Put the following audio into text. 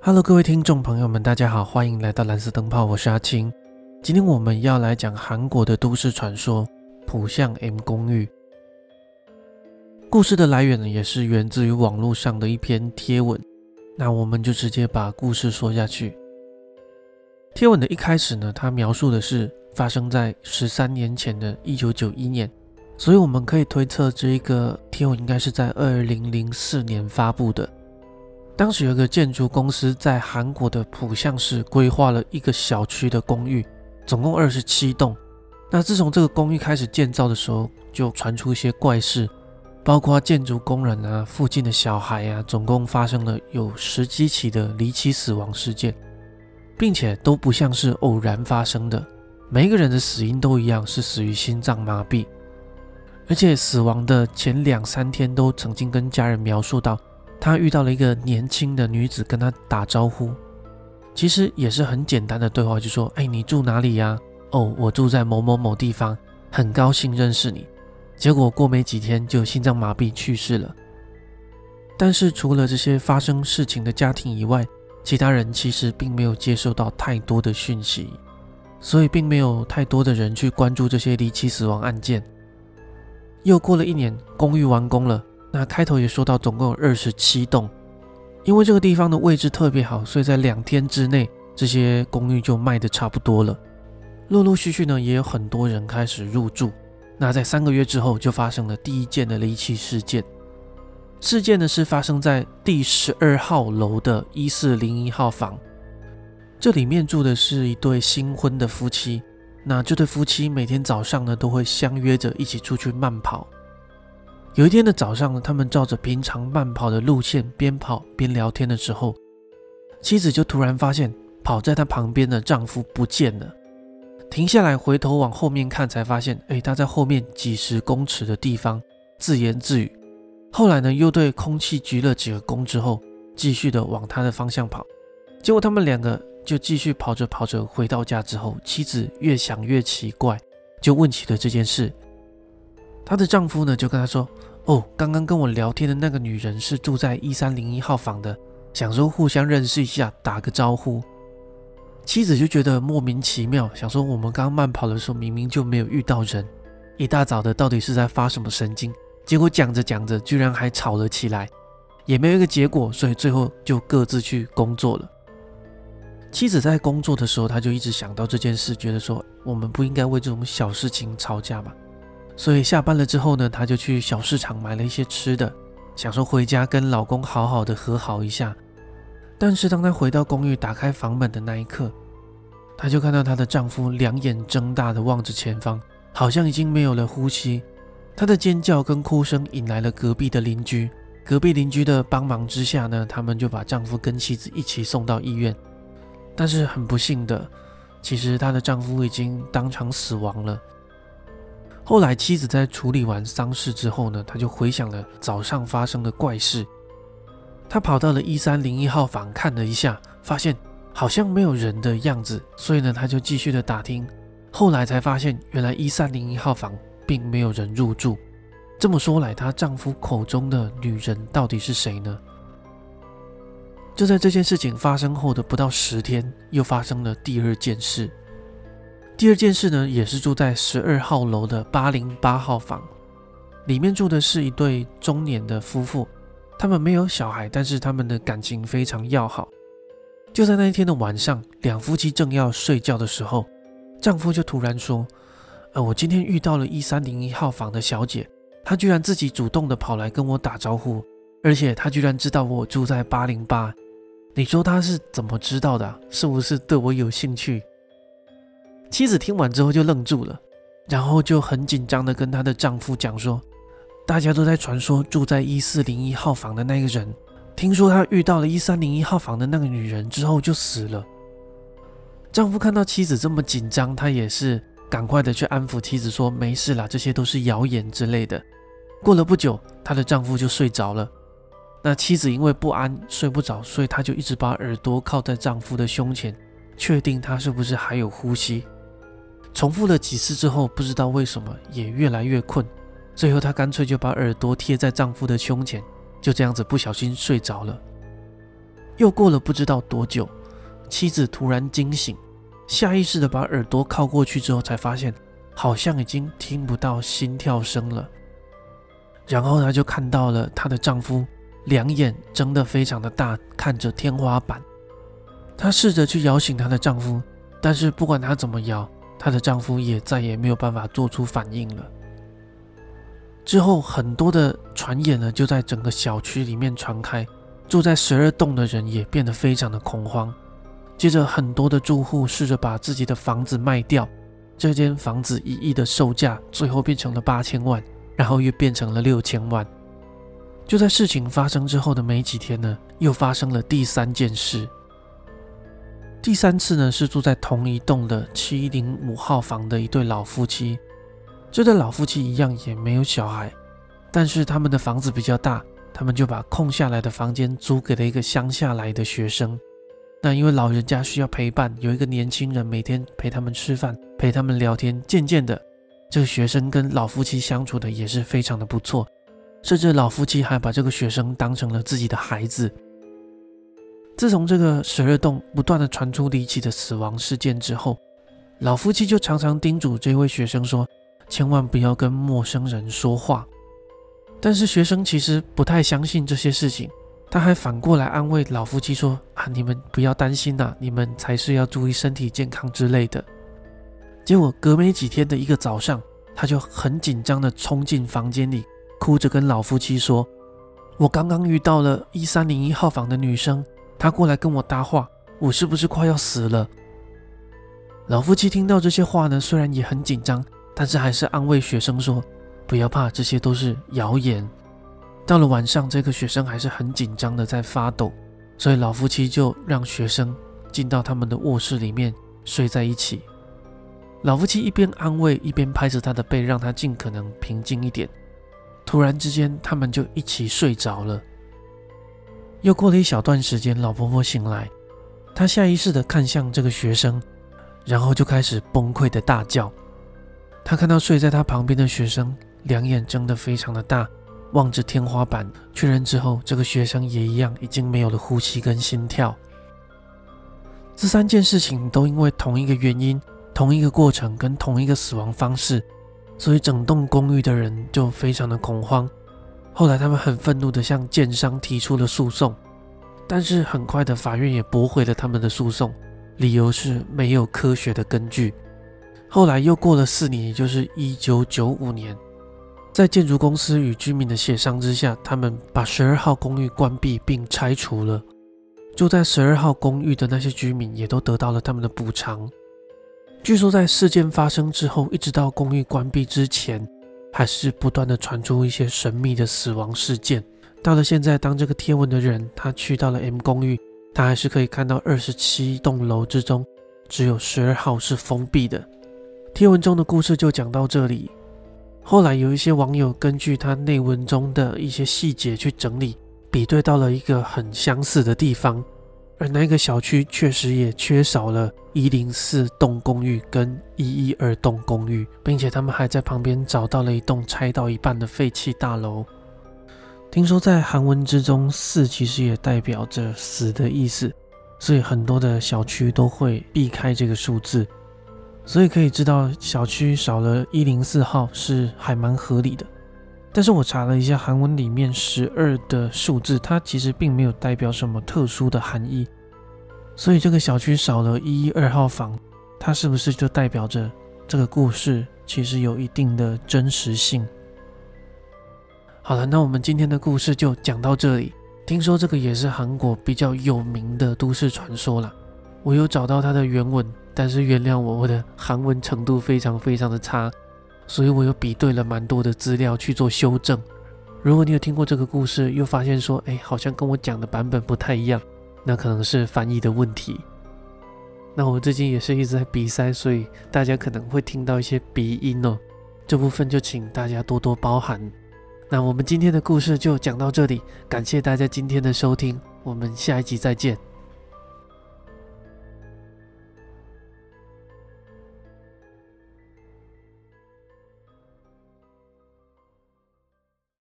Hello，各位听众朋友们，大家好，欢迎来到蓝色灯泡，我是阿青。今天我们要来讲韩国的都市传说浦项 M 公寓。故事的来源呢，也是源自于网络上的一篇贴文。那我们就直接把故事说下去。贴文的一开始呢，它描述的是发生在十三年前的一九九一年，所以我们可以推测这一个贴文应该是在二零零四年发布的。当时有个建筑公司在韩国的浦项市规划了一个小区的公寓，总共二十七栋。那自从这个公寓开始建造的时候，就传出一些怪事，包括建筑工人啊、附近的小孩啊，总共发生了有十几起的离奇死亡事件，并且都不像是偶然发生的，每一个人的死因都一样，是死于心脏麻痹，而且死亡的前两三天都曾经跟家人描述到。他遇到了一个年轻的女子，跟他打招呼，其实也是很简单的对话，就说：“哎，你住哪里呀？哦，我住在某某某地方，很高兴认识你。”结果过没几天就心脏麻痹去世了。但是除了这些发生事情的家庭以外，其他人其实并没有接受到太多的讯息，所以并没有太多的人去关注这些离奇死亡案件。又过了一年，公寓完工了。那开头也说到，总共有二十七栋，因为这个地方的位置特别好，所以在两天之内，这些公寓就卖的差不多了。陆陆续续呢，也有很多人开始入住。那在三个月之后，就发生了第一件的离奇事件。事件呢是发生在第十二号楼的一四零一号房，这里面住的是一对新婚的夫妻。那这对夫妻每天早上呢，都会相约着一起出去慢跑。有一天的早上，他们照着平常慢跑的路线边跑边聊天的时候，妻子就突然发现跑在她旁边的丈夫不见了。停下来回头往后面看，才发现，哎，他在后面几十公尺的地方自言自语。后来呢，又对空气鞠了几个躬之后，继续的往他的方向跑。结果他们两个就继续跑着跑着，回到家之后，妻子越想越奇怪，就问起了这件事。她的丈夫呢，就跟她说。哦，刚刚跟我聊天的那个女人是住在一三零一号房的，想说互相认识一下，打个招呼。妻子就觉得莫名其妙，想说我们刚慢跑的时候明明就没有遇到人，一大早的到底是在发什么神经？结果讲着讲着居然还吵了起来，也没有一个结果，所以最后就各自去工作了。妻子在工作的时候，他就一直想到这件事，觉得说我们不应该为这种小事情吵架吧。所以下班了之后呢，她就去小市场买了一些吃的，想说回家跟老公好好的和好一下。但是当她回到公寓，打开房门的那一刻，她就看到她的丈夫两眼睁大的望着前方，好像已经没有了呼吸。她的尖叫跟哭声引来了隔壁的邻居，隔壁邻居的帮忙之下呢，他们就把丈夫跟妻子一起送到医院。但是很不幸的，其实她的丈夫已经当场死亡了。后来，妻子在处理完丧事之后呢，他就回想了早上发生的怪事。他跑到了一三零一号房看了一下，发现好像没有人的样子，所以呢，他就继续的打听。后来才发现，原来一三零一号房并没有人入住。这么说来，她丈夫口中的女人到底是谁呢？就在这件事情发生后的不到十天，又发生了第二件事。第二件事呢，也是住在十二号楼的八零八号房，里面住的是一对中年的夫妇，他们没有小孩，但是他们的感情非常要好。就在那一天的晚上，两夫妻正要睡觉的时候，丈夫就突然说：“呃，我今天遇到了一三零一号房的小姐，她居然自己主动的跑来跟我打招呼，而且她居然知道我住在八零八。你说她是怎么知道的？是不是对我有兴趣？”妻子听完之后就愣住了，然后就很紧张的跟她的丈夫讲说：“大家都在传说住在一四零一号房的那个人，听说他遇到了一三零一号房的那个女人之后就死了。”丈夫看到妻子这么紧张，他也是赶快的去安抚妻子说：“没事啦，这些都是谣言之类的。”过了不久，她的丈夫就睡着了。那妻子因为不安睡不着，所以她就一直把耳朵靠在丈夫的胸前，确定他是不是还有呼吸。重复了几次之后，不知道为什么也越来越困，最后她干脆就把耳朵贴在丈夫的胸前，就这样子不小心睡着了。又过了不知道多久，妻子突然惊醒，下意识的把耳朵靠过去之后，才发现好像已经听不到心跳声了。然后她就看到了她的丈夫两眼睁得非常的大，看着天花板。她试着去摇醒她的丈夫，但是不管她怎么摇，她的丈夫也再也没有办法做出反应了。之后，很多的传言呢就在整个小区里面传开，住在十二栋的人也变得非常的恐慌。接着，很多的住户试着把自己的房子卖掉，这间房子一亿的售价最后变成了八千万，然后又变成了六千万。就在事情发生之后的没几天呢，又发生了第三件事。第三次呢，是住在同一栋的七零五号房的一对老夫妻。这对老夫妻一样也没有小孩，但是他们的房子比较大，他们就把空下来的房间租给了一个乡下来的学生。那因为老人家需要陪伴，有一个年轻人每天陪他们吃饭，陪他们聊天。渐渐的，这个学生跟老夫妻相处的也是非常的不错，甚至老夫妻还把这个学生当成了自己的孩子。自从这个十二栋不断的传出离奇的死亡事件之后，老夫妻就常常叮嘱这位学生说。千万不要跟陌生人说话。但是学生其实不太相信这些事情，他还反过来安慰老夫妻说：“啊，你们不要担心呐，你们才是要注意身体健康之类的。”结果隔没几天的一个早上，他就很紧张的冲进房间里，哭着跟老夫妻说：“我刚刚遇到了一三零一号房的女生，他过来跟我搭话，我是不是快要死了？”老夫妻听到这些话呢，虽然也很紧张。但是还是安慰学生说：“不要怕，这些都是谣言。”到了晚上，这个学生还是很紧张的在发抖，所以老夫妻就让学生进到他们的卧室里面睡在一起。老夫妻一边安慰，一边拍着他的背，让他尽可能平静一点。突然之间，他们就一起睡着了。又过了一小段时间，老婆婆醒来，她下意识的看向这个学生，然后就开始崩溃的大叫。她看到睡在她旁边的学生，两眼睁得非常的大，望着天花板。确认之后，这个学生也一样，已经没有了呼吸跟心跳。这三件事情都因为同一个原因、同一个过程跟同一个死亡方式，所以整栋公寓的人就非常的恐慌。后来，他们很愤怒地向建商提出了诉讼，但是很快的，法院也驳回了他们的诉讼，理由是没有科学的根据。后来又过了四年，也就是一九九五年，在建筑公司与居民的协商之下，他们把十二号公寓关闭并拆除了。住在十二号公寓的那些居民也都得到了他们的补偿。据说在事件发生之后，一直到公寓关闭之前，还是不断的传出一些神秘的死亡事件。到了现在，当这个贴文的人他去到了 M 公寓，他还是可以看到二十七栋楼之中，只有十二号是封闭的。贴文中的故事就讲到这里。后来有一些网友根据他内文中的一些细节去整理，比对到了一个很相似的地方，而那个小区确实也缺少了一零四栋公寓跟一一二栋公寓，并且他们还在旁边找到了一栋拆到一半的废弃大楼。听说在韩文之中，四其实也代表着死的意思，所以很多的小区都会避开这个数字。所以可以知道，小区少了一零四号是还蛮合理的。但是我查了一下韩文里面十二的数字，它其实并没有代表什么特殊的含义。所以这个小区少了一一二号房，它是不是就代表着这个故事其实有一定的真实性？好了，那我们今天的故事就讲到这里。听说这个也是韩国比较有名的都市传说了，我有找到它的原文。但是原谅我，我的韩文程度非常非常的差，所以我又比对了蛮多的资料去做修正。如果你有听过这个故事，又发现说，哎，好像跟我讲的版本不太一样，那可能是翻译的问题。那我最近也是一直在鼻塞，所以大家可能会听到一些鼻音哦，这部分就请大家多多包涵。那我们今天的故事就讲到这里，感谢大家今天的收听，我们下一集再见。